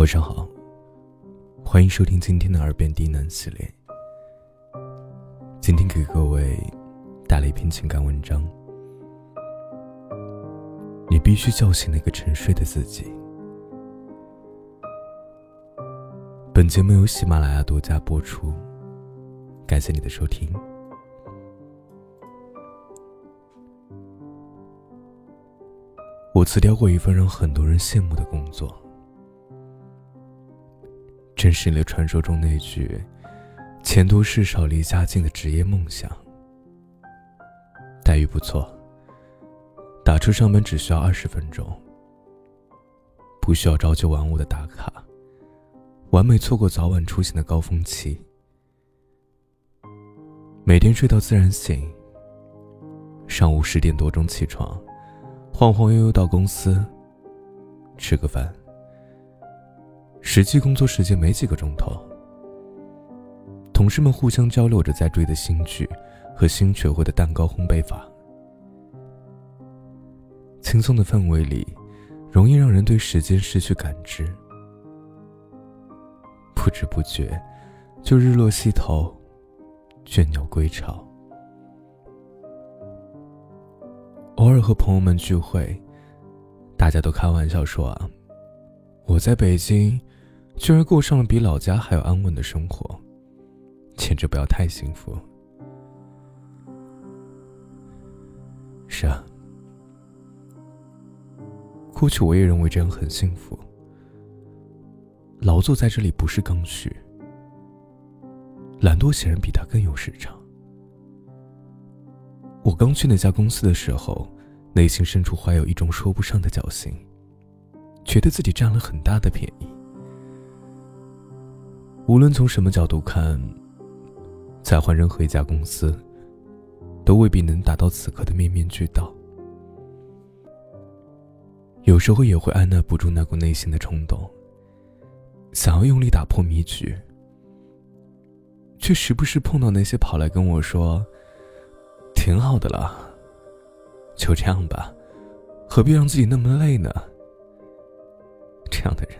晚上好，欢迎收听今天的耳边低喃系列。今天给各位带来一篇情感文章。你必须叫醒那个沉睡的自己。本节目由喜马拉雅独家播出，感谢你的收听。我辞掉过一份让很多人羡慕的工作，真实了传说中那句“钱多事少离家近”的职业梦想。待遇不错，打车上班只需要二十分钟，不需要朝九晚五的打卡，完美错过早晚出行的高峰期，每天睡到自然醒，上午十点多钟起床。晃晃悠悠到公司，吃个饭。实际工作时间没几个钟头，同事们互相交流着在追的新剧和新学会的蛋糕烘焙法。轻松的氛围里，容易让人对时间失去感知，不知不觉就日落西头，倦鸟归巢。偶尔和朋友们聚会，大家都开玩笑说啊，我在北京，居然过上了比老家还要安稳的生活，简直不要太幸福。是啊，过去我也认为这样很幸福，劳作在这里不是刚需，懒惰显然比他更有市场。我刚去那家公司的时候，内心深处怀有一种说不上的侥幸，觉得自己占了很大的便宜。无论从什么角度看，再换任何一家公司，都未必能达到此刻的面面俱到。有时候也会按捺不住那股内心的冲动，想要用力打破迷局，却时不时碰到那些跑来跟我说。挺好的了，就这样吧，何必让自己那么累呢？这样的人，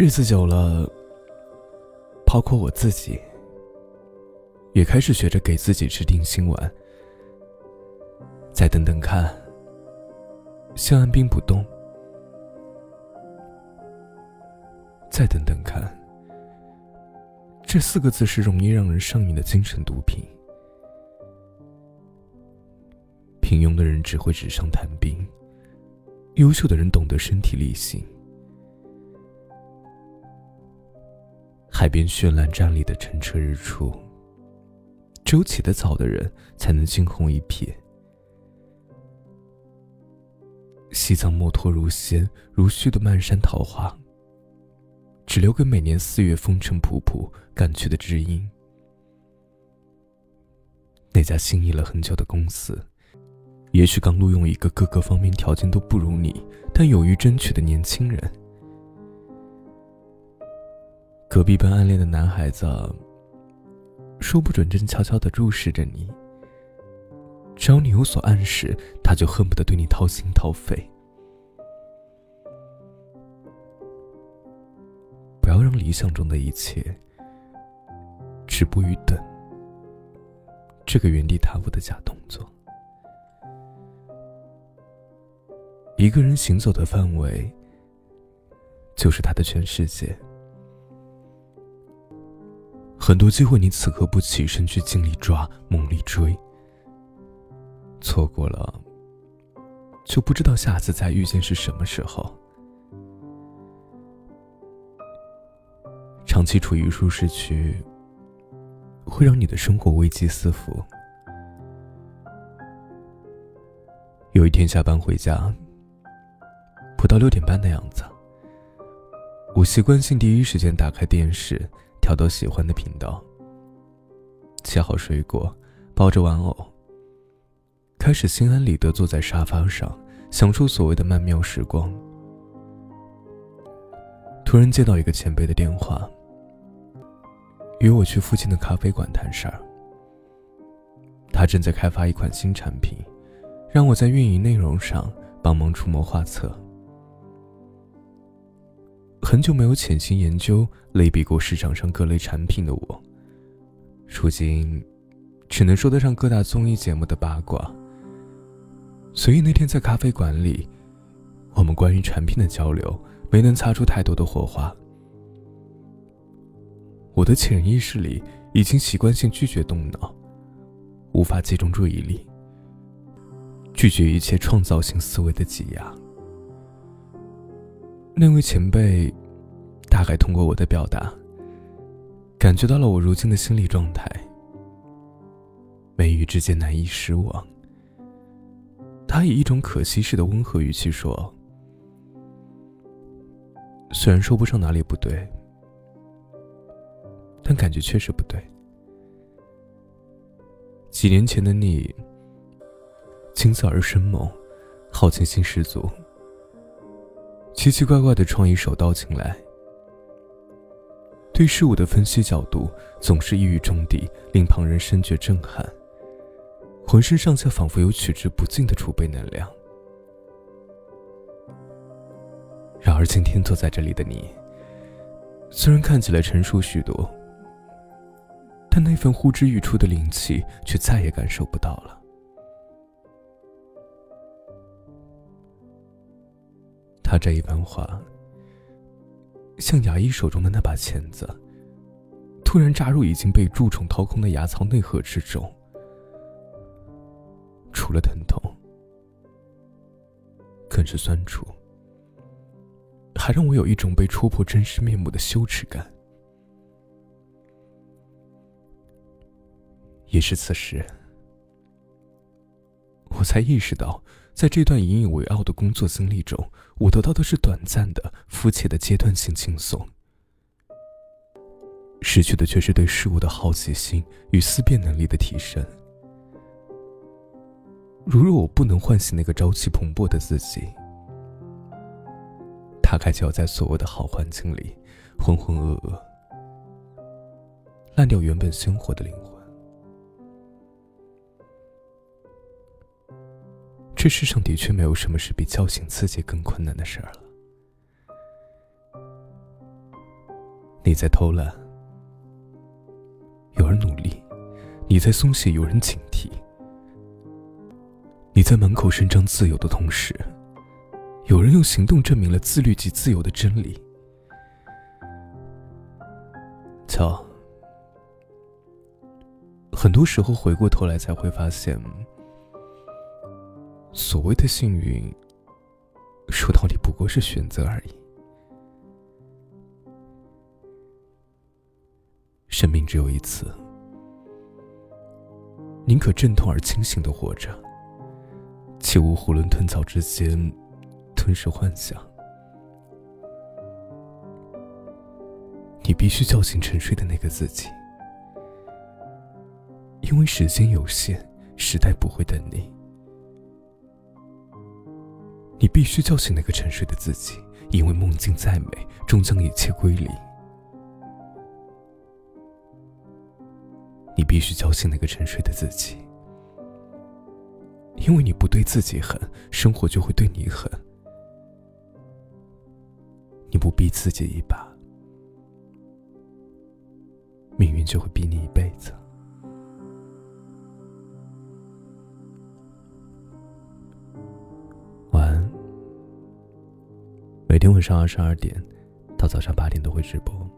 日子久了，包括我自己，也开始学着给自己吃定心丸。再等等看，先按兵不动。再等等看，这四个字是容易让人上瘾的精神毒品。平庸的人只会纸上谈兵，优秀的人懂得身体力行。海边绚烂站立的澄澈日出，只有起得早的人才能惊鸿一瞥。西藏墨脱如仙如絮的漫山桃花，只留给每年四月风尘仆仆赶去的知音。那家心仪了很久的公司。也许刚录用一个各个方面条件都不如你，但勇于争取的年轻人。隔壁班暗恋的男孩子，说不准正悄悄的注视着你。只要你有所暗示，他就恨不得对你掏心掏肺。不要让理想中的一切止步于等这个原地踏步的假动作。一个人行走的范围，就是他的全世界。很多机会，你此刻不起身去尽力抓、猛力追，错过了，就不知道下次再遇见是什么时候。长期处于舒适区，会让你的生活危机四伏。有一天下班回家。不到六点半的样子，我习惯性第一时间打开电视，调到喜欢的频道，切好水果，抱着玩偶，开始心安理得坐在沙发上，享受所谓的曼妙时光。突然接到一个前辈的电话，约我去附近的咖啡馆谈事儿。他正在开发一款新产品，让我在运营内容上帮忙出谋划策。很久没有潜心研究、类比过市场上各类产品的我，如今只能说得上各大综艺节目的八卦。所以那天在咖啡馆里，我们关于产品的交流没能擦出太多的火花。我的潜意识里已经习惯性拒绝动脑，无法集中注意力，拒绝一切创造性思维的挤压。那位前辈，大概通过我的表达，感觉到了我如今的心理状态。眉宇之间难以失望。他以一种可惜似的温和语气说：“虽然说不上哪里不对，但感觉确实不对。几年前的你，青涩而生猛，好奇心十足。”奇奇怪怪的创意手到擒来，对事物的分析角度总是一语中的，令旁人深觉震撼。浑身上下仿佛有取之不尽的储备能量。然而今天坐在这里的你，虽然看起来成熟许多，但那份呼之欲出的灵气却再也感受不到了。他这一番话，像牙医手中的那把钳子，突然扎入已经被蛀虫掏空的牙槽内核之中。除了疼痛，更是酸楚，还让我有一种被戳破真实面目的羞耻感。也是此时，我才意识到。在这段引以为傲的工作经历中，我得到的是短暂的、肤浅的阶段性轻松，失去的却是对事物的好奇心与思辨能力的提升。如若我不能唤醒那个朝气蓬勃的自己，大概就要在所谓的好环境里浑浑噩噩，烂掉原本鲜活的灵魂。这世上的确没有什么是比叫醒自己更困难的事儿了。你在偷懒，有人努力；你在松懈，有人警惕；你在满口声张自由的同时，有人用行动证明了自律及自由的真理。瞧，很多时候回过头来才会发现。所谓的幸运，说到底不过是选择而已。生命只有一次，宁可阵痛而清醒的活着，切勿囫囵吞枣之间吞噬幻想。你必须叫醒沉睡的那个自己，因为时间有限，时代不会等你。你必须叫醒那个沉睡的自己，因为梦境再美，终将一切归零。你必须叫醒那个沉睡的自己，因为你不对自己狠，生活就会对你狠。你不逼自己一把，命运就会逼你一辈子。每天晚上二十二点到早上八点都会直播，